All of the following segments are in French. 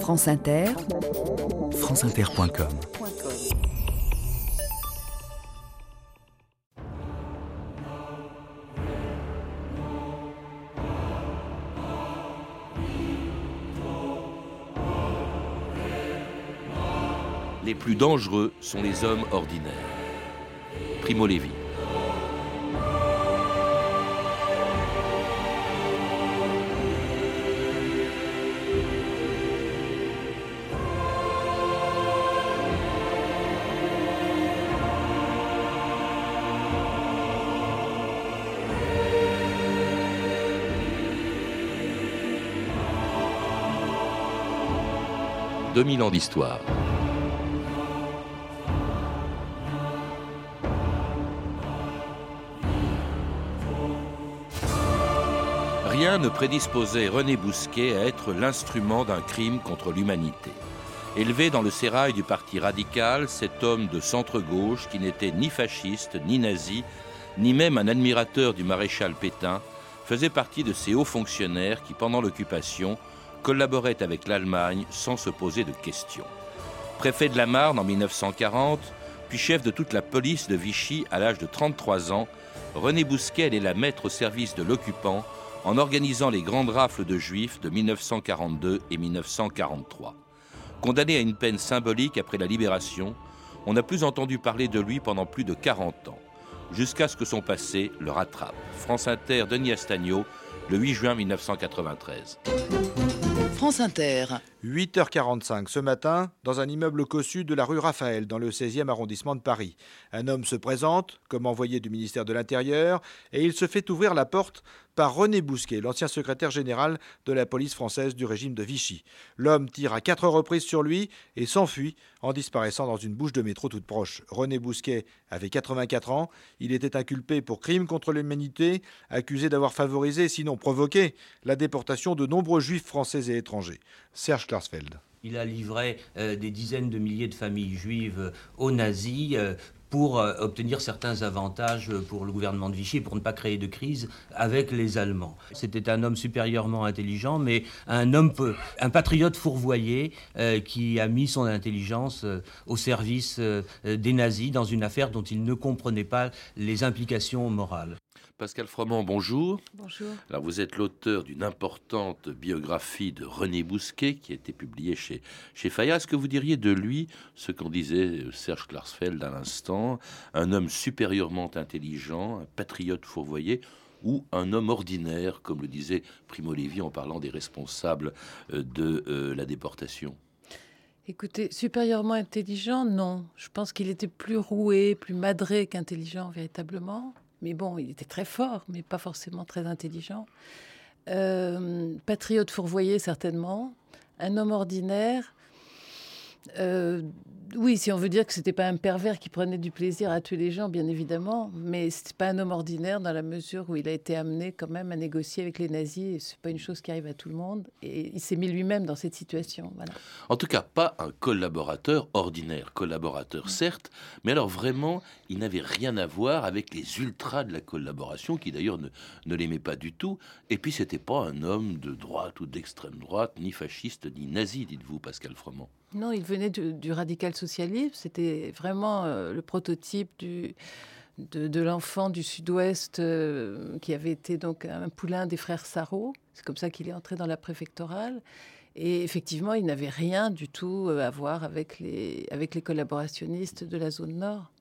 France Inter, franceinter.com Les plus dangereux sont les hommes ordinaires. Primo Levi. « 2000 ans d'histoire. Rien ne prédisposait René Bousquet à être l'instrument d'un crime contre l'humanité. Élevé dans le sérail du parti radical, cet homme de centre-gauche qui n'était ni fasciste, ni nazi, ni même un admirateur du maréchal Pétain, faisait partie de ces hauts fonctionnaires qui, pendant l'occupation, collaboraient avec l'Allemagne sans se poser de questions. Préfet de la Marne en 1940, puis chef de toute la police de Vichy à l'âge de 33 ans, René Bousquet allait la mettre au service de l'occupant en organisant les grandes rafles de juifs de 1942 et 1943. Condamné à une peine symbolique après la libération, on n'a plus entendu parler de lui pendant plus de 40 ans, jusqu'à ce que son passé le rattrape. France Inter, Denis Astagno, le 8 juin 1993. France Inter. 8h45 ce matin, dans un immeuble cossu de la rue Raphaël, dans le 16e arrondissement de Paris. Un homme se présente, comme envoyé du ministère de l'Intérieur, et il se fait ouvrir la porte par René Bousquet, l'ancien secrétaire général de la police française du régime de Vichy. L'homme tire à quatre reprises sur lui et s'enfuit en disparaissant dans une bouche de métro toute proche. René Bousquet avait 84 ans. Il était inculpé pour crime contre l'humanité, accusé d'avoir favorisé, sinon provoqué, la déportation de nombreux juifs français et étrangers. Serge Klarsfeld. Il a livré euh, des dizaines de milliers de familles juives euh, aux nazis. Euh, pour obtenir certains avantages pour le gouvernement de Vichy, pour ne pas créer de crise avec les Allemands. C'était un homme supérieurement intelligent, mais un homme peu, un patriote fourvoyé qui a mis son intelligence au service des nazis dans une affaire dont il ne comprenait pas les implications morales. Pascal Froment, bonjour. Bonjour. Alors vous êtes l'auteur d'une importante biographie de René Bousquet qui a été publiée chez, chez Fayard. Est-ce que vous diriez de lui ce qu'en disait Serge Klarsfeld à l'instant, un homme supérieurement intelligent, un patriote fourvoyé ou un homme ordinaire, comme le disait Primo Levi en parlant des responsables euh, de euh, la déportation? Écoutez, supérieurement intelligent, non. Je pense qu'il était plus roué, plus madré qu'intelligent véritablement. Mais bon, il était très fort, mais pas forcément très intelligent. Euh, patriote fourvoyé, certainement. Un homme ordinaire. Euh, oui, si on veut dire que c'était pas un pervers qui prenait du plaisir à tuer les gens, bien évidemment, mais c'était pas un homme ordinaire dans la mesure où il a été amené quand même à négocier avec les nazis. C'est pas une chose qui arrive à tout le monde, et il s'est mis lui-même dans cette situation. Voilà. En tout cas, pas un collaborateur ordinaire, collaborateur certes, mais alors vraiment, il n'avait rien à voir avec les ultras de la collaboration, qui d'ailleurs ne, ne l'aimaient pas du tout. Et puis, c'était pas un homme de droite ou d'extrême droite, ni fasciste, ni nazi, dites-vous, Pascal Froment. Non, il venait du, du radical socialisme. C'était vraiment euh, le prototype de l'enfant du Sud-Ouest euh, qui avait été donc un poulain des frères Sarrault. C'est comme ça qu'il est entré dans la préfectorale. Et effectivement, il n'avait rien du tout euh, à voir avec les, avec les collaborationnistes de la zone nord.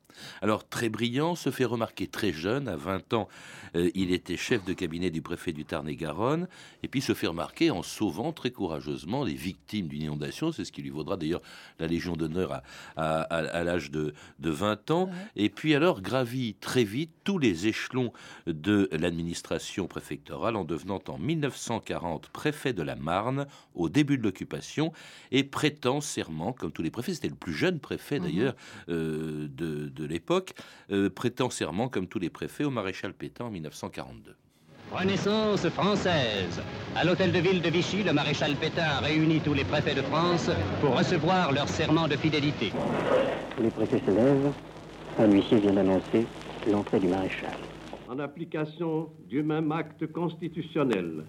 Alors, très brillant, se fait remarquer très jeune, à 20 ans, euh, il était chef de cabinet du préfet du Tarn-et-Garonne, et puis se fait remarquer en sauvant très courageusement les victimes d'une inondation, c'est ce qui lui vaudra d'ailleurs la Légion d'honneur à, à- à- à l'âge de, de 20 ans, et puis alors gravit très vite tous les échelons de l'administration préfectorale en devenant en 1940 préfet de la Marne au début de l'occupation, et prêtant serment, comme tous les préfets, c'était le plus jeune préfet d'ailleurs euh, de, de l'époque, euh, prêtant serment comme tous les préfets au maréchal Pétain en 1942. Renaissance française. À l'hôtel de ville de Vichy, le maréchal Pétain réunit tous les préfets de France pour recevoir leur serment de fidélité. Les préfets se lèvent. Un huissier vient d'annoncer l'entrée du maréchal. En application du même acte constitutionnel,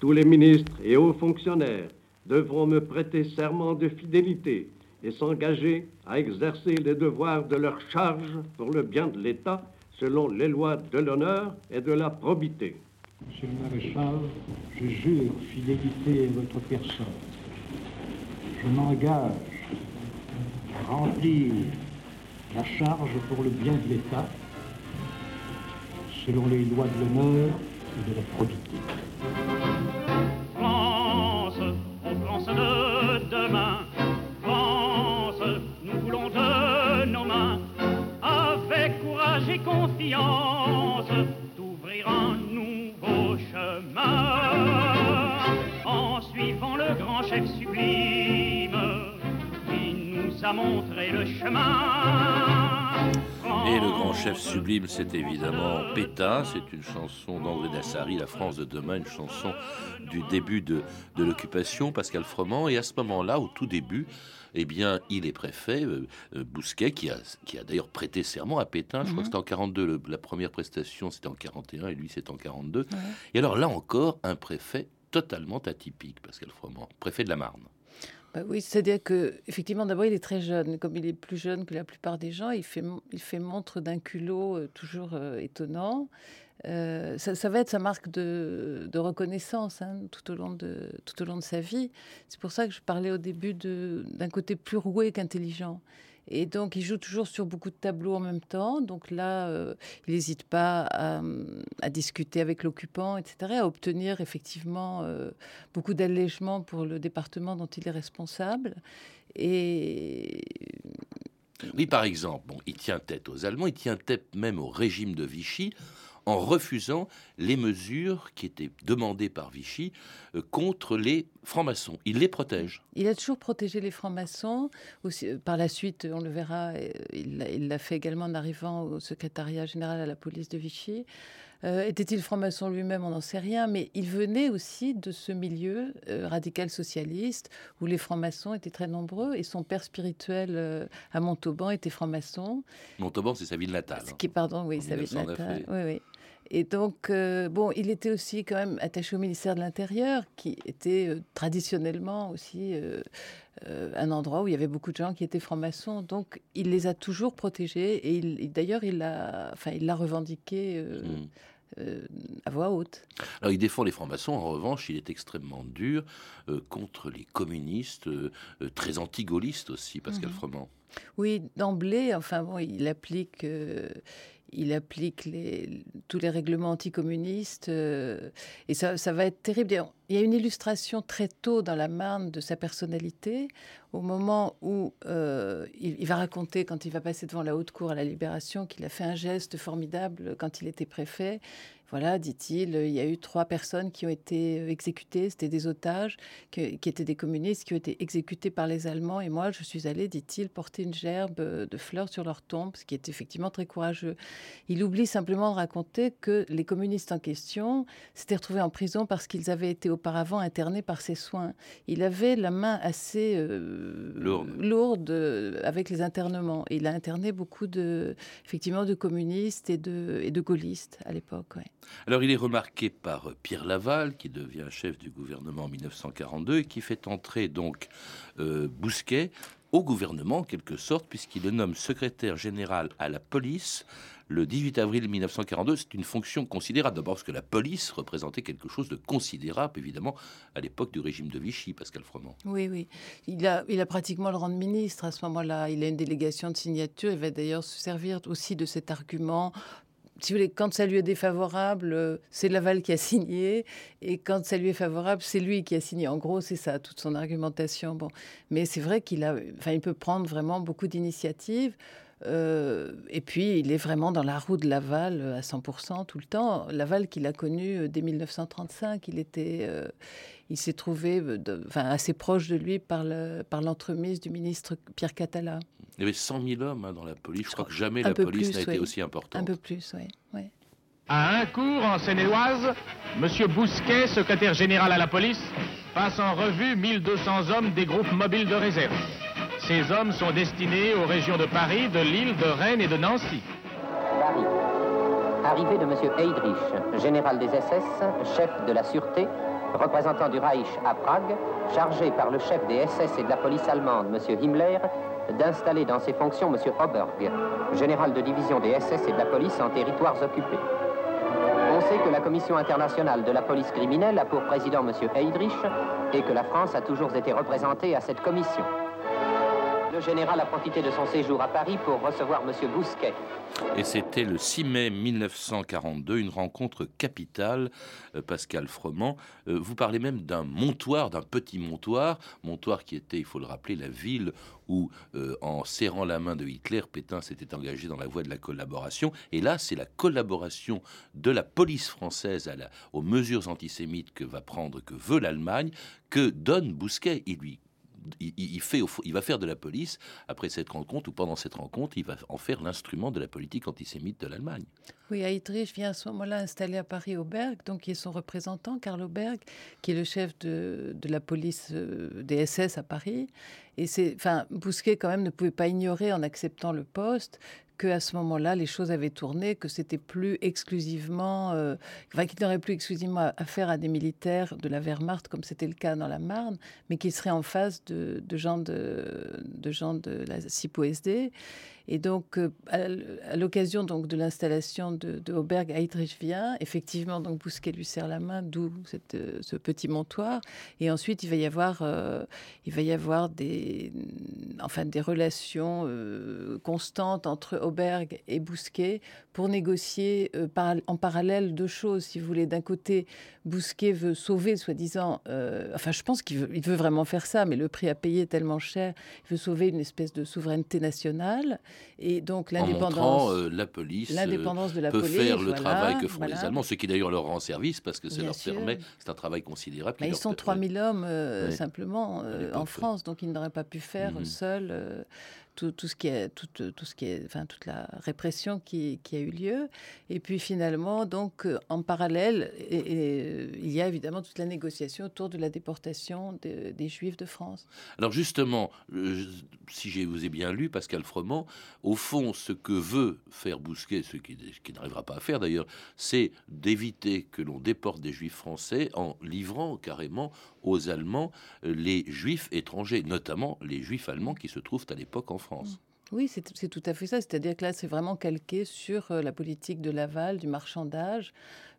tous les ministres et hauts fonctionnaires devront me prêter serment de fidélité et s'engager à exercer les devoirs de leur charge pour le bien de l'État selon les lois de l'honneur et de la probité. Monsieur le maréchal, je jure fidélité à votre personne. Je m'engage à remplir la charge pour le bien de l'État selon les lois de l'honneur et de la probité. D'ouvrir un nouveau chemin. En suivant le grand chef sublime, qui nous a montré le chemin. Et le grand chef sublime, c'est évidemment Pétain. C'est une chanson d'André Dassary, La France de demain, une chanson du début de, de l'occupation, Pascal Froment. Et à ce moment-là, au tout début, eh bien, il est préfet, euh, euh, Bousquet, qui a, qui a d'ailleurs prêté serment à Pétain. Je crois que c'était en 42, le- la première prestation, c'était en 41, et lui, c'est en 42. Et alors là encore, un préfet totalement atypique, Pascal Froment, préfet de la Marne. Bah oui, c'est-à-dire que effectivement, d'abord, il est très jeune. Comme il est plus jeune que la plupart des gens, il fait, il fait montre d'un culot euh, toujours euh, étonnant. Euh, ça, va être sa marque de, reconnaissance hein, tout, au long de, tout au long de sa vie. C'est pour ça que je parlais au début d'un côté plus roué qu'intelligent. Et donc, il joue toujours sur beaucoup de tableaux en même temps. Donc là, euh, il n'hésite pas à, à discuter avec l'occupant, etc., à obtenir effectivement euh, beaucoup d'allègements pour le département dont il est responsable. Et Oui, par exemple, bon, il tient tête aux Allemands, il tient tête même au régime de Vichy en refusant les mesures qui étaient demandées par Vichy euh, contre les francs-maçons. Il les protège. il a toujours protégé les francs-maçons. Aussi, euh, par la suite, on le verra, euh, il l'a- fait également en arrivant au secrétariat général à la police de Vichy. Euh, Était-il franc-maçon lui-même On n'en sait rien, mais il venait aussi de ce milieu euh, radical socialiste où les francs-maçons étaient très nombreux et son père spirituel euh, à Montauban était franc-maçon. Montauban, c'est sa ville natale. Ce qui pardon, oui, En sa ville 1909, natale. oui. Oui, oui. Et donc, euh, bon, il était aussi quand même attaché au ministère de l'Intérieur, qui était euh, traditionnellement aussi euh, un endroit où il y avait beaucoup de gens qui étaient francs-maçons. Donc, il les a toujours protégés et, il- et d'ailleurs, il l'a enfin, il revendiqué euh, Mm. euh, à voix haute. Alors, il défend les francs-maçons. En revanche, il est extrêmement dur euh, contre les communistes, euh, très anti-gaullistes aussi, Pascal Mhm. Froment. Oui, d'emblée, enfin bon, il applique, il applique tous les règlements anticommunistes euh, et ça va être terrible. Il y a une illustration très tôt dans la Marne de sa personnalité, au moment où euh, il, va raconter, quand il va passer devant la haute cour à la Libération, qu'il a fait un geste formidable quand il était préfet. Voilà, dit-il, il y a eu trois personnes qui ont été exécutées, c'était des otages, que- qui étaient des communistes, qui ont été exécutés par les Allemands. Et moi, je suis allé, dit-il, porter une gerbe de fleurs sur leur tombe, ce qui est effectivement très courageux. Il oublie simplement de raconter que les communistes en question s'étaient retrouvés en prison parce qu'ils avaient été auparavant internés par ses soins. Il avait la main assez euh, Lourde. lourde, euh, avec les internements. Et il a interné beaucoup de, effectivement, de communistes et de, et de gaullistes à l'époque. ouais. Alors, il est remarqué par euh, Pierre Laval, qui devient chef du gouvernement en 1942 et qui fait entrer donc euh, Bousquet au gouvernement en quelque sorte, puisqu'il le nomme secrétaire général à la police le 18 avril 1942. C'est une fonction considérable, d'abord parce que la police représentait quelque chose de considérable, évidemment, à l'époque du régime de Vichy, Pascal Froment. Oui, oui. Il a, pratiquement le rang de ministre à ce moment-là. Il a une délégation de signature. Il va d'ailleurs se servir aussi de cet argument. Si vous voulez, quand ça lui est défavorable, euh, c'est Laval qui a signé, et quand ça lui est favorable, c'est lui qui a signé. En gros, c'est ça, toute son argumentation. Bon, mais c'est vrai qu'il a, enfin, il peut prendre vraiment beaucoup d'initiatives. Euh, et puis, il est vraiment dans la roue de Laval euh, à 100% tout le temps. Laval qu'il a connu euh, dès 1935, il était, euh, il s'est trouvé, de- enfin, assez proche de lui par le- par l'entremise du ministre Pierre Catala. Il y avait 100 000 hommes hein, dans la police. Je crois que jamais Un la police plus, n'a été aussi importante. Un peu plus, oui. oui. À un cours en Seine-et-Oise, M. Bousquet, secrétaire général à la police, passe en revue 1200 hommes des groupes mobiles de réserve. Ces hommes sont destinés aux régions de Paris, de Lille, de Rennes et de Nancy. Paris. Arrivée de M. Heydrich, général des SS, chef de la sûreté, représentant du Reich à Prague, chargé par le chef des SS et de la police allemande, M. Himmler, d'installer dans ses fonctions M. Oberg, général de division des SS et de la police en territoires occupés. On sait que la Commission internationale de la police criminelle a pour président M. Heydrich et que la France a toujours été représentée à cette commission. Le général a profité de son séjour à Paris pour recevoir M. Bousquet. Et c'était le 6 mai 1942, une rencontre capitale, euh, Pascal Froment. Euh, vous parlez même d'un montoir, d'un petit montoir, montoir qui était, il faut le rappeler, la ville où, euh, en serrant la main de Hitler, Pétain s'était engagé dans la voie de la collaboration. Et là, c'est la collaboration de la police française à la, aux mesures antisémites que va prendre, que veut l'Allemagne, que donne Bousquet. Il lui il, fait, il va faire de la police, après cette rencontre ou pendant cette rencontre, il va en faire l'instrument de la politique antisémite de l'Allemagne. Oui, Heydrich vient à ce moment-là installer à Paris Auberg, donc qui est son représentant, Karl Auberg, qui est le chef de, la police euh, des SS à Paris. Et c'est, enfin, Bousquet quand même ne pouvait pas ignorer en acceptant le poste que à ce moment-là, les choses avaient tourné, que c'était plus exclusivement, euh, qu'il n'aurait plus exclusivement affaire à des militaires de la Wehrmacht, comme c'était le cas dans la Marne, mais qu'il serait en face de, gens de, de gens de la CIPO-SD. Et donc, euh, à l'occasion donc de l'installation de, de Auberg à vient, effectivement, donc Bousquet lui serre la main, d'où euh, ce petit montoir. Et ensuite, il va y avoir, euh, il va y avoir des, enfin, des relations constantes entre Auberg et Bousquet pour négocier en parallèle deux choses, si vous voulez. D'un côté, Bousquet veut sauver, soi-disant, enfin, je pense qu'il veut, veut vraiment faire ça, mais le prix à payer est tellement cher. Il veut sauver une espèce de souveraineté nationale. Et donc l'indépendance, euh, la police, l'indépendance de la peut faire le travail que font les Allemands, ce qui d'ailleurs leur rend service parce que ça leur permet, c'est un travail considérable. ils sont 3000 hommes euh, simplement euh, en France, donc ils n'auraient pas pu faire mhm. seuls tout, ce qui est, tout, tout, ce qui est, enfin, toute la répression qui, a eu lieu. Et puis finalement, donc, euh, en parallèle, et, il y a évidemment toute la négociation autour de la déportation des Juifs de France. Alors justement, si je vous ai bien lu, Pascal Froment, au fond, ce que veut faire Bousquet, ce qui, qui n'arrivera pas à faire d'ailleurs, c'est d'éviter que l'on déporte des Juifs français en livrant carrément aux Allemands euh, les Juifs étrangers, notamment les Juifs allemands qui se trouvent à l'époque en France. Oui, c'est tout à fait ça. C'est-à-dire que là, c'est vraiment calqué sur euh, la politique de Laval, du marchandage.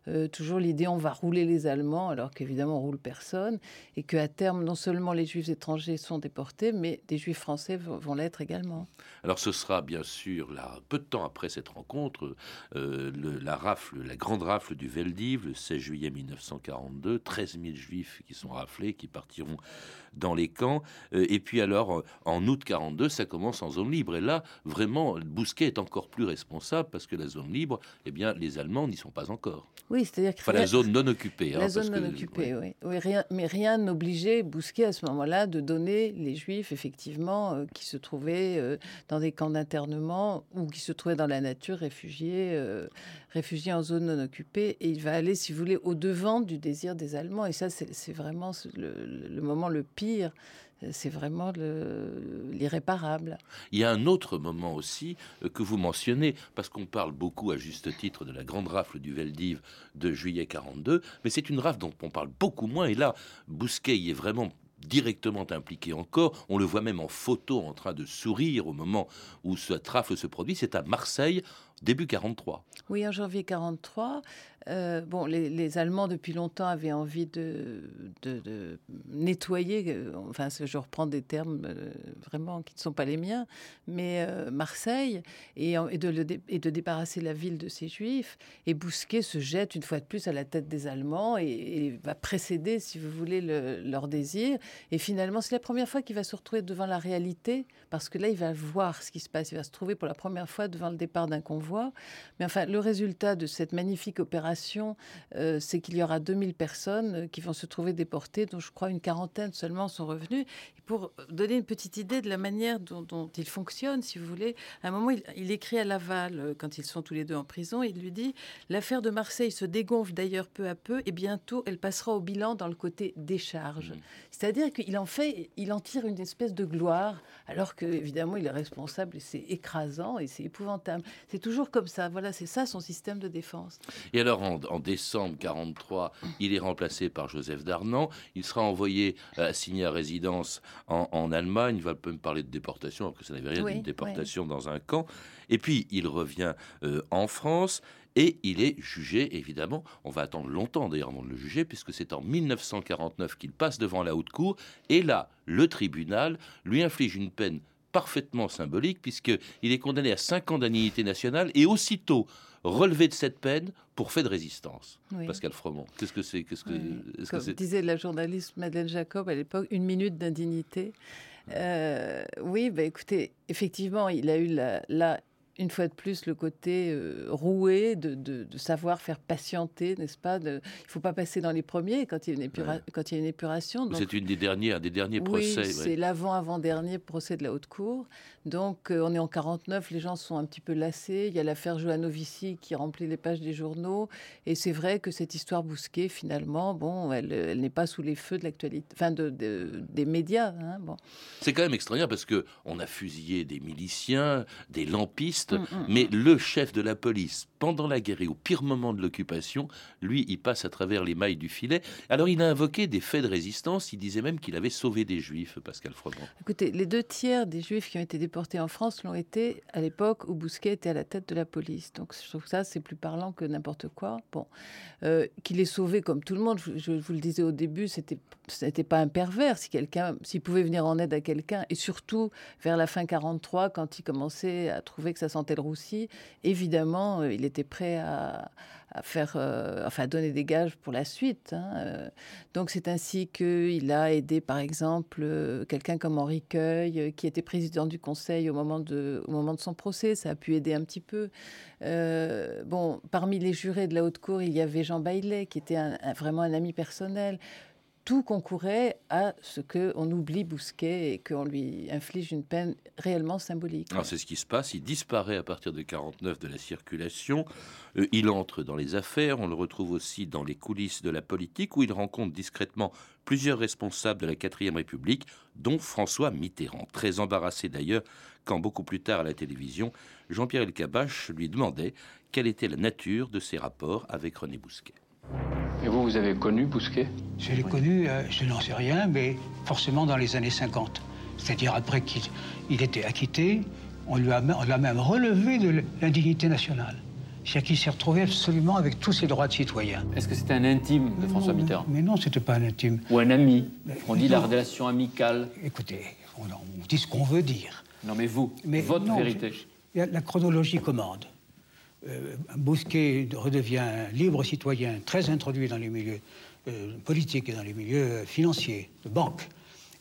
Euh, toujours l'idée, on va rouler les Allemands, alors qu'évidemment, on roule personne. Et qu'à terme, non seulement les Juifs étrangers sont déportés, mais des Juifs français vont, l'être également. Alors, ce sera bien sûr, là, peu de temps après cette rencontre, euh, la rafle, la grande rafle du Veldiv, le 16 juillet 1942. 13 000 Juifs qui sont raflés, qui partiront dans les camps. et puis alors, en août 42, ça commence en zone libre. Et là, vraiment, Bousquet est encore plus responsable parce que la zone libre, eh bien, les Allemands n'y sont pas encore. Oui, c'est-à-dire que... Enfin, la zone non occupée. Hein, la zone non occupée, oui. oui. rien, mais rien n'obligeait Bousquet à ce moment-là de donner les Juifs, effectivement, euh, qui se trouvaient euh, dans des camps d'internement ou qui se trouvaient dans la nature, réfugiés, euh, réfugiés en zone non occupée. Et il va aller, si vous voulez, au-devant du désir des Allemands. Et ça, c'est vraiment le, moment le pire c'est vraiment l'irréparable. Il y a un autre moment aussi euh, que vous mentionnez, parce qu'on parle beaucoup à juste titre de la grande rafle du Veldiv de juillet 42, mais c'est une rafle dont on parle beaucoup moins, et là, Bousquet y est vraiment directement impliqué encore. On le voit même en photo en train de sourire au moment où cette rafle se produit. C'est à Marseille, début 43. Oui, en janvier 43. Euh, bon, les, Allemands depuis longtemps avaient envie de, nettoyer, euh, enfin je reprends des termes euh, vraiment qui ne sont pas les miens, mais Marseille et, de débarrasser la ville de ces juifs. Et Bousquet se jette une fois de plus à la tête des Allemands et, va précéder, si vous voulez, leur désir. Et finalement, c'est la première fois qu'il va se retrouver devant la réalité, parce que là, il va voir ce qui se passe. Il va se trouver pour la première fois devant le départ d'un convoi. Mais enfin, le résultat de cette magnifique opération, euh, c'est qu'il y aura 2000 personnes euh, qui vont se trouver déportées, dont je crois une quarantaine seulement sont revenues. Et pour donner une petite idée de la manière dont, il fonctionne, si vous voulez, à un moment, il, écrit à Laval, euh, quand ils sont tous les deux en prison, il lui dit L'affaire de Marseille se dégonfle d'ailleurs peu à peu, et bientôt elle passera au bilan dans le côté décharge. Mmh. C'est-à-dire qu'il en fait, il en tire une espèce de gloire, alors que évidemment il est responsable et c'est écrasant et c'est épouvantable. C'est toujours toujours comme ça. Voilà, c'est ça son système de défense. Et alors, en, décembre 43, il est remplacé par Joseph Darnan. Il sera envoyé assigné à résidence en, Allemagne. Il va même parler de déportation, alors que ça n'avait rien d'une déportation dans un camp. Et puis, il revient euh, en France. Et il est jugé, évidemment. On va attendre longtemps d'ailleurs avant de le juger, puisque c'est en 1949 qu'il passe devant la haute cour. Et là, le tribunal lui inflige une peine parfaitement symbolique, puisqu'il est condamné à 5 ans d'indignité nationale et aussitôt relevé de cette peine pour fait de résistance. Pascal Froment, qu'est-ce que c'est qu'est-ce que, Comme disait la journaliste Madeleine Jacob à l'époque, une minute d'indignité. Euh, oui, bah, écoutez, effectivement, il a eu la, la une fois de plus le côté euh, roué de, de, savoir faire patienter, n'est-ce pas de, Il ne faut pas passer dans les premiers quand il y a une, quand il y a une épuration. C'est une des dernières, des derniers procès. c'est l'avant-avant-dernier procès de la haute cour. Donc euh, on est en 49, les gens sont un petit peu lassés. Il y a l'affaire Joanovici qui remplit les pages des journaux. Et c'est vrai que cette histoire Bousquet, finalement, bon, elle, elle n'est pas sous les feux de l'actualité, enfin de, des médias. Hein, bon. C'est quand même extraordinaire parce que on a fusillé des miliciens, des lampistes Mm, mm, mais mm. le chef de la police, pendant la guerre et au pire moment de l'occupation, lui, il passe à travers les mailles du filet. Alors il a invoqué des faits de résistance, il disait même qu'il avait sauvé des juifs, Pascal Froment. Écoutez, les deux tiers des juifs qui ont été déportés en France l'ont été à l'époque où Bousquet était à la tête de la police. Donc je trouve que ça, c'est plus parlant que n'importe quoi. Bon, euh, qu'il ait sauvé comme tout le monde, je, vous le disais au début, c'était n'était pas un pervers. Si quelqu'un, s'il pouvait venir en aide à quelqu'un, et surtout vers la fin 43, quand il commençait à trouver que ça sentait le roussi, évidemment, euh, il était prêt à, faire, euh, enfin, à donner des gages pour la suite. Hein, euh. Donc, c'est ainsi qu'il a aidé, par exemple, quelqu'un comme Henri Cueil, qui était président du Conseil au moment de, au moment de son procès. Ça a pu aider un petit peu. bon, parmi les jurés de la haute cour, il y avait Jean Baillet, qui était vraiment un ami personnel tout concourait à ce qu'on oublie Bousquet et qu'on lui inflige une peine réellement symbolique. Alors c'est ce qui se passe, il disparaît à partir de 49 de la circulation, euh, il entre dans les affaires, on le retrouve aussi dans les coulisses de la politique où il rencontre discrètement plusieurs responsables de la 4ème République, dont François Mitterrand. Très embarrassé d'ailleurs quand beaucoup plus tard à la télévision, Jean-Pierre Elkabach lui demandait quelle était la nature de ses rapports avec René Bousquet. Et vous, vous avez connu Bousquet? Je l'ai connu, euh, je n'en sais rien, mais forcément dans les années 50. C'est-à-dire après qu'il était acquitté, on lui a, l'a même relevé de l'indignité nationale. C'est-à-dire qu'il s'est retrouvé absolument avec tous ses droits de citoyen. Est-ce que c'était un intime de François Mitterrand? Mais non, c'était pas un intime. Ou un ami On dit la relation amicale. Écoutez, on, dit ce qu'on veut dire. Non, mais vous, votre vérité. La chronologie commande. Euh, Bousquet redevient libre citoyen, très introduit dans les milieux euh, politiques et dans les milieux financiers, de banque,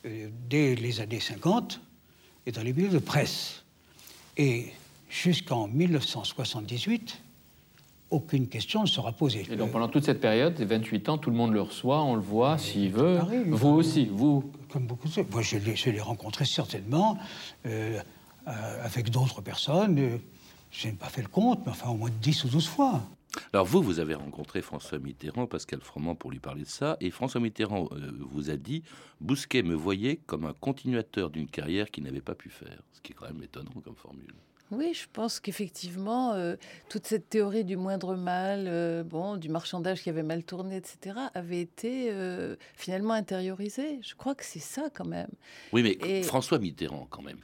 euh, dès les années 50 et dans les milieux de presse. Et jusqu'en 1978, aucune question ne sera posée. Et donc pendant toute cette période, les 28 ans, tout le monde le reçoit, on le voit s'il veut. vous aussi, vous Comme beaucoup de Moi, je l'ai rencontré certainement avec d'autres personnes. Je n'ai pas fait le compte, mais enfin au moins 10 ou 12 fois. Alors vous, vous avez rencontré François Mitterrand, Pascal Froment, pour lui parler de ça, et François Mitterrand euh, vous a dit, Bousquet me voyait comme un continuateur d'une carrière qu'il n'avait pas pu faire, ce qui est quand même étonnant comme formule. Oui, je pense qu'effectivement, euh, toute cette théorie du moindre mal, euh, bon, du marchandage qui avait mal tourné, etc., avait été euh, finalement intériorisée. Je crois que c'est ça quand même. Oui, mais François Mitterrand, quand même,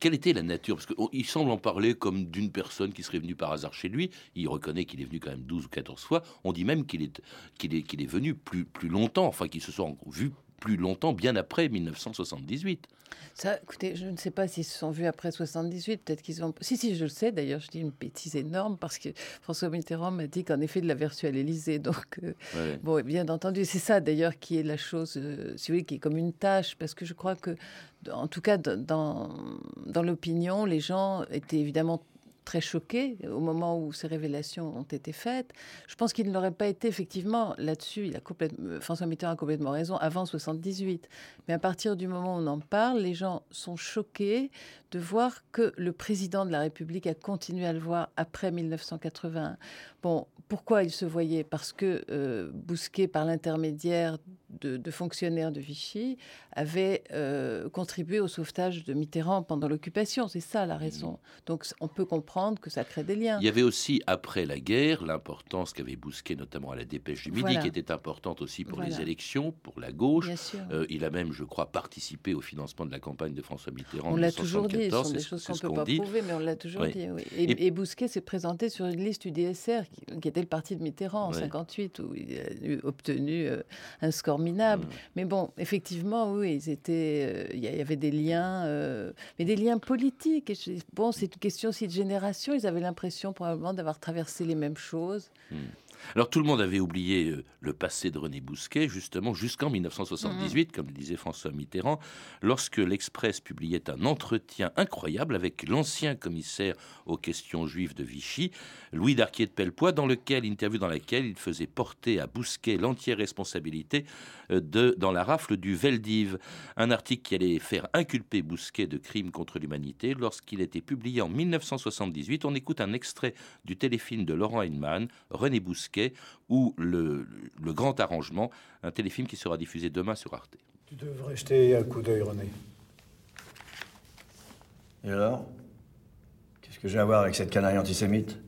quelle était la nature? Parce qu'il semble en parler comme d'une personne qui serait venue par hasard chez lui. Il reconnaît qu'il est venu quand même 12 ou 14 fois. On dit même qu'il est, qu'il est, qu'il est venu plus, plus longtemps, enfin qu'ils se sont vus plus longtemps, bien après 1978. Ça, écoutez, je ne sais pas s'ils se sont vus après 78, peut-être qu'ils ont... Si, si, je le sais, d'ailleurs, je dis une bêtise énorme, parce que François Mitterrand m'a dit qu'en effet, il l'avait reçu à l'Élysée, donc... Euh, bon, bien entendu, c'est ça, d'ailleurs, qui est la chose, euh, si vous voulez, qui est comme une tâche, parce que je crois que, en tout cas, dans, dans l'opinion, les gens étaient évidemment très choqué au moment où ces révélations ont été faites. Je pense qu'il n'aurait pas été effectivement là-dessus. Il a complètement, François Mitterrand a complètement raison avant 78. Mais à partir du moment où on en parle, les gens sont choqués de voir que le président de la République a continué à le voir après 1981. Bon, pourquoi il se voyait? Parce que euh, Bousquet, par l'intermédiaire de, fonctionnaires de Vichy avaient euh, contribué au sauvetage de Mitterrand pendant l'occupation. C'est ça la raison. Donc on peut comprendre que ça crée des liens. Il y avait aussi, après la guerre, l'importance qu'avait Bousquet, notamment à la dépêche du Midi, qui était importante aussi pour les élections, pour la gauche. Euh, il a même, je crois, participé au financement de la campagne de François Mitterrand. On l'a toujours dit, ce sont des choses qu'on ne peut pas prouver, mais on l'a toujours dit. Et, Bousquet s'est présenté sur une liste du DSR, qui, était le parti de Mitterrand en 58, où il a obtenu euh, un score Mais bon, effectivement, oui, ils étaient, euh, il y avait des liens, euh, mais des liens politiques. Et bon, c'est une question aussi de génération. Ils avaient l'impression probablement d'avoir traversé les mêmes choses. Mm. Alors tout le monde avait oublié euh, le passé de René Bousquet, justement, jusqu'en 1978, comme le disait François Mitterrand, lorsque l'Express publiait un entretien incroyable avec l'ancien commissaire aux questions juives de Vichy, Louis Darquier de Pellepoix, dans lequel, interview dans laquelle il faisait porter à Bousquet l'entière responsabilité euh, de, dans la rafle du Veldiv, un article qui allait faire inculper Bousquet de crimes contre l'humanité. Lorsqu'il était publié en 1978, on écoute un extrait du téléfilm de Laurent Heinemann, René Bousquet, ou le, Grand Arrangement, un téléfilm qui sera diffusé demain sur Arte. Tu devrais jeter un coup d'œil, René. Et alors? Qu'est-ce que j'ai à voir avec cette canaille antisémite?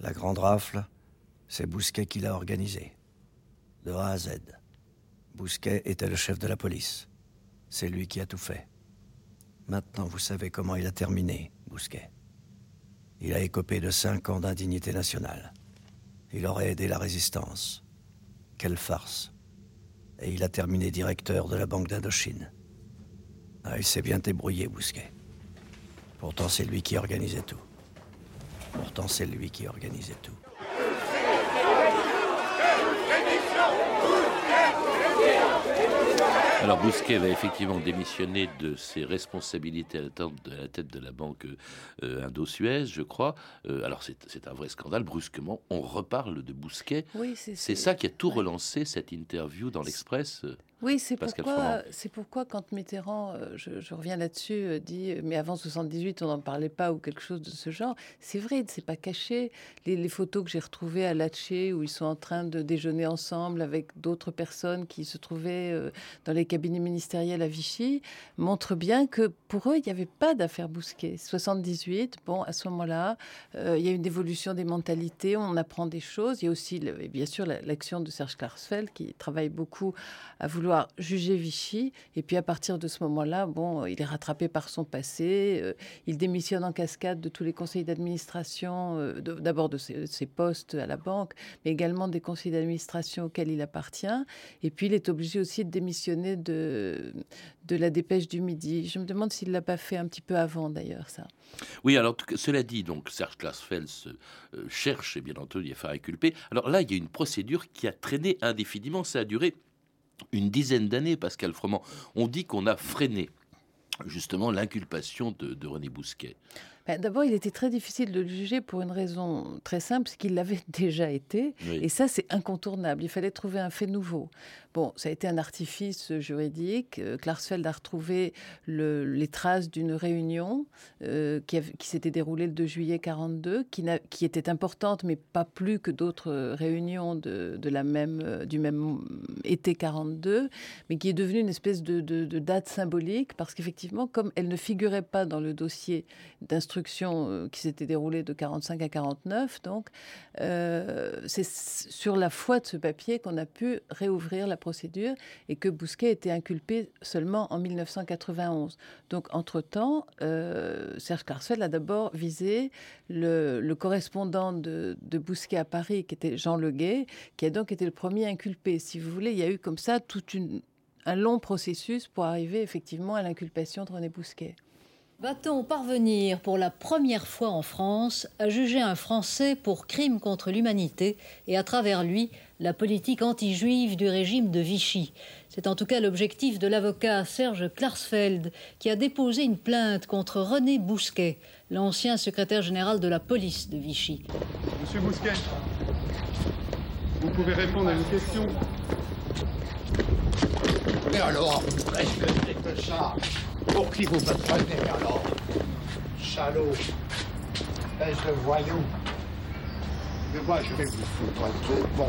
La grande rafle, c'est Bousquet qui l'a organisée. De A à Z. Bousquet était le chef de la police. C'est lui qui a tout fait. Maintenant, vous savez comment il a terminé, Bousquet. Il a écopé de cinq ans d'indignité nationale. Il aurait aidé la résistance. Quelle farce. Et il a terminé directeur de la Banque d'Indochine. Ah, il s'est bien débrouillé, Bousquet. Pourtant, c'est lui qui organisait tout. Pourtant, c'est lui qui organisait tout. Alors Bousquet va effectivement démissionner de ses responsabilités à la tête de la, banque euh, Indo-Suez, je crois. Euh, alors c'est un vrai scandale. Brusquement, on reparle de Bousquet. c'est ça qui a tout relancé cette interview dans l'Express. Oui, c'est pourquoi, c'est pourquoi quand Mitterrand, euh, je, reviens là-dessus, euh, dit euh, mais avant 78 on n'en parlait pas ou quelque chose de ce genre. C'est vrai, c'est pas caché. Les, photos que j'ai retrouvées à Latché où ils sont en train de déjeuner ensemble avec d'autres personnes qui se trouvaient dans les cabinets ministériels à Vichy montrent bien que pour eux il n'y avait pas d'affaire Bousquet. 78, bon à ce moment-là, il y a une évolution des mentalités, on apprend des choses. Il y a aussi bien sûr l'action de Serge Klarsfeld qui travaille beaucoup à vouloir juger Vichy. Et puis à partir de ce moment-là, bon, il est rattrapé par son passé. Euh, il démissionne en cascade de tous les conseils d'administration, euh, d'abord de, ses, postes à la banque, mais également des conseils d'administration auxquels il appartient. Et puis il est obligé aussi de démissionner de, la dépêche du Midi. Je me demande s'il ne l'a pas fait un petit peu avant d'ailleurs, ça. Oui, alors cela dit, donc Serge Klarsfeld euh, cherche, et bien entendu, à faire inculper. Alors là, il y a une procédure qui a traîné indéfiniment. Ça a duré une dizaine d'années, Pascal Froment. On dit qu'on a freiné justement l'inculpation de, René Bousquet. Ben, d'abord, il était très difficile de le juger pour une raison très simple, c'est qu'il l'avait déjà été. Et ça, c'est incontournable. Il fallait trouver un fait nouveau. Bon, ça a été un artifice juridique. Euh, Klarsfeld a retrouvé les traces d'une réunion euh, qui, s'était déroulée le 2 juillet 42, qui, qui, était importante, mais pas plus que d'autres réunions de, la même, euh, du même été 42, mais qui est devenue une espèce de, date symbolique, parce qu'effectivement, comme elle ne figurait pas dans le dossier d'instruction qui s'était déroulé de 45 à 49, donc c'est sur la foi de ce papier qu'on a pu réouvrir la procédure et que Bousquet était inculpé seulement en 1991. Donc, entre-temps, euh, Serge Klarsfeld a d'abord visé le, correspondant de, Bousquet à Paris, qui était Jean Leguet, qui a donc été le premier inculpé. Si vous voulez, il y a eu comme ça tout un long processus pour arriver effectivement à l'inculpation de René Bousquet. Va-t-on parvenir pour la première fois en France à juger un Français pour crime contre l'humanité et à travers lui la politique anti-juive du régime de Vichy? C'est en tout cas l'objectif de l'avocat Serge Klarsfeld qui a déposé une plainte contre René Bousquet, l'ancien secrétaire général de la police de Vichy. Monsieur Bousquet, vous pouvez répondre à une question. Mais alors, pour qui vous me prenez alors? Salaud, espèce de voyou? Mais moi, je vais vous foutre. Bon,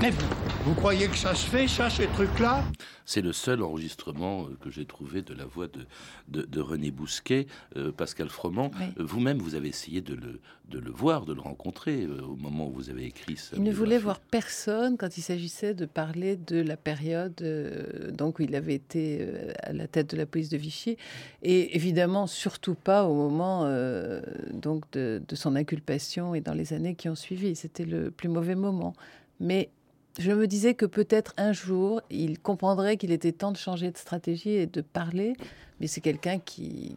mais vous, vous croyez que ça se fait, ça, ces trucs-là? C'est le seul enregistrement euh, que j'ai trouvé de la voix de, de, René Bousquet, euh, Pascal Froment. Euh, vous-même, vous avez essayé de le, de le voir, de le rencontrer au moment où vous avez écrit ça. Il ne voulait voir personne quand il s'agissait de parler de la période donc où il avait été à la tête de la police de Vichy, et évidemment surtout pas au moment donc de, de son inculpation et dans les années qui ont suivi. C'était le plus mauvais moment. Mais je me disais que peut-être un jour, il comprendrait qu'il était temps de changer de stratégie et de parler. Mais c'est quelqu'un qui,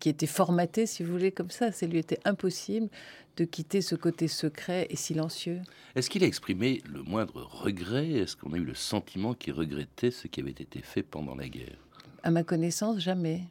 qui était formaté, si vous voulez, comme ça. Ça lui était impossible de quitter ce côté secret et silencieux. Est-ce qu'il a exprimé le moindre regret? Est-ce qu'on a eu le sentiment qu'il regrettait ce qui avait été fait pendant la guerre? À ma connaissance, jamais.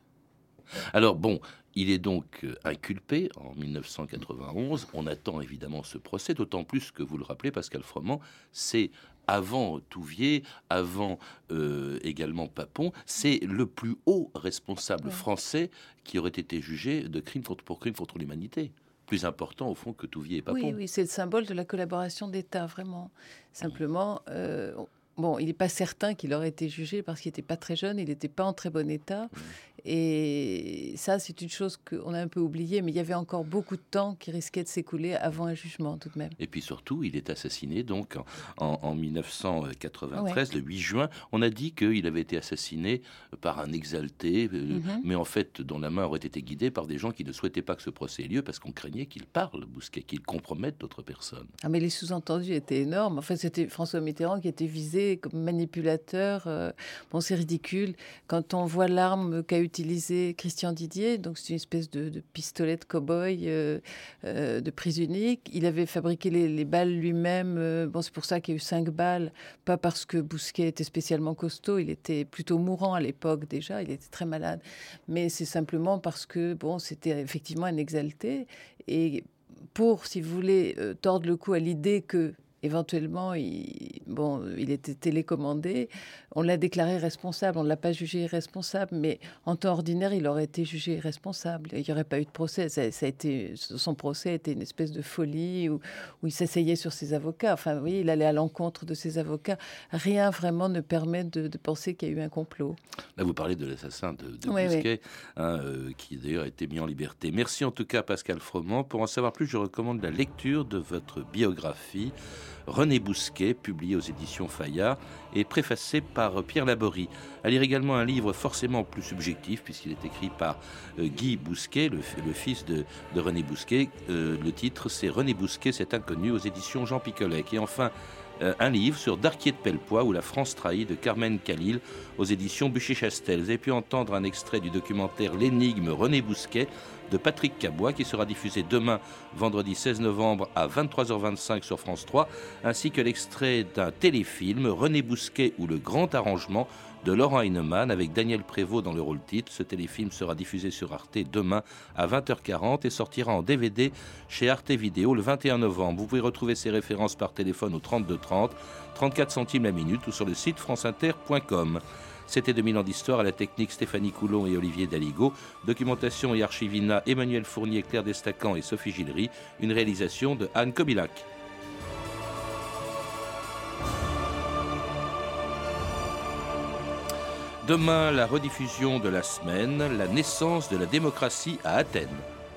Alors bon, il est donc euh, inculpé en 1991. On attend évidemment ce procès, d'autant plus que vous le rappelez, Pascal Froment, c'est avant Touvier, avant euh, également Papon, c'est le plus haut responsable français qui aurait été jugé de crime contre, pour crime contre l'humanité plus important au fond que Touvier et Papon. Oui, oui, c'est le symbole de la collaboration d'État, vraiment. Simplement, euh, bon, il n'est pas certain qu'il aurait été jugé parce qu'il n'était pas très jeune, il n'était pas en très bon état. Et ça, c'est une chose qu'on a un peu oubliée, mais il y avait encore beaucoup de temps qui risquait de s'écouler avant un jugement tout de même. Et puis surtout, il est assassiné donc en, 1993, le 8 juin. On a dit qu'il avait été assassiné par un exalté, euh, mhm. mais en fait, dont la main aurait été guidée par des gens qui ne souhaitaient pas que ce procès ait lieu parce qu'on craignait qu'il parle, Bousquet, qu'il compromette d'autres personnes. Ah, mais les sous-entendus étaient énormes. En fait, c'était François Mitterrand qui était visé comme manipulateur. Euh, bon, c'est ridicule. Quand on voit l'arme qu'a Christian Didier, donc c'est une espèce de, pistolet de cow-boy euh, euh, de prise unique. Il avait fabriqué les, balles lui-même. Euh, bon, c'est pour ça qu'il y a eu cinq balles, pas parce que Bousquet était spécialement costaud, il était plutôt mourant à l'époque déjà, il était très malade, mais c'est simplement parce que bon, c'était effectivement un exalté et pour, si vous voulez, tordre le cou à l'idée que éventuellement, il, bon, il était télécommandé. On l'a déclaré responsable, on ne l'a pas jugé irresponsable, mais en temps ordinaire, il aurait été jugé irresponsable. Il n'y aurait pas eu de procès. Ça, a été, son procès était une espèce de folie où, où il s'asseyait sur ses avocats. Enfin, oui, il allait à l'encontre de ses avocats. Rien vraiment ne permet de, penser qu'il y a eu un complot. Là, vous parlez de l'assassin de, de Bousquet, hein, euh, qui d'ailleurs a été mis en liberté. Merci en tout cas, Pascal Froment. Pour en savoir plus, je recommande la lecture de votre biographie. René Bousquet, publié aux éditions Fayard et préfacé par Pierre Laborie. À lire également un livre forcément plus subjectif, puisqu'il est écrit par euh, Guy Bousquet, le, fils de, René Bousquet. Euh, le titre, c'est René Bousquet, c'est inconnu, aux éditions Jean Picolec. Et enfin, euh, un livre sur Darquier de Pellepoix ou la France trahie de Carmen Khalil aux éditions Bûcher-Chastel. Vous avez pu entendre un extrait du documentaire L'énigme René Bousquet de Patrick Cabois qui sera diffusé demain, vendredi 16 novembre à 23h25 sur France 3, ainsi que l'extrait d'un téléfilm René Bousquet ou le grand arrangement de Laurent Heinemann avec Daniel Prévost dans le rôle titre. Ce téléfilm sera diffusé sur Arte demain à 20h40 et sortira en DVD chez Arte Vidéo le 21 novembre. Vous pouvez retrouver ces références par téléphone au 32 30, 34 centimes la minute ou sur le site franceinter.com. C'était 2000 ans d'histoire à la technique Stéphanie Coulon et Olivier Daligo. Documentation et archivina Emmanuel Fournier, Claire Destacan et Sophie Gillery. Une réalisation de Anne Kobilac. Demain, la rediffusion de la semaine, la naissance de la démocratie à Athènes.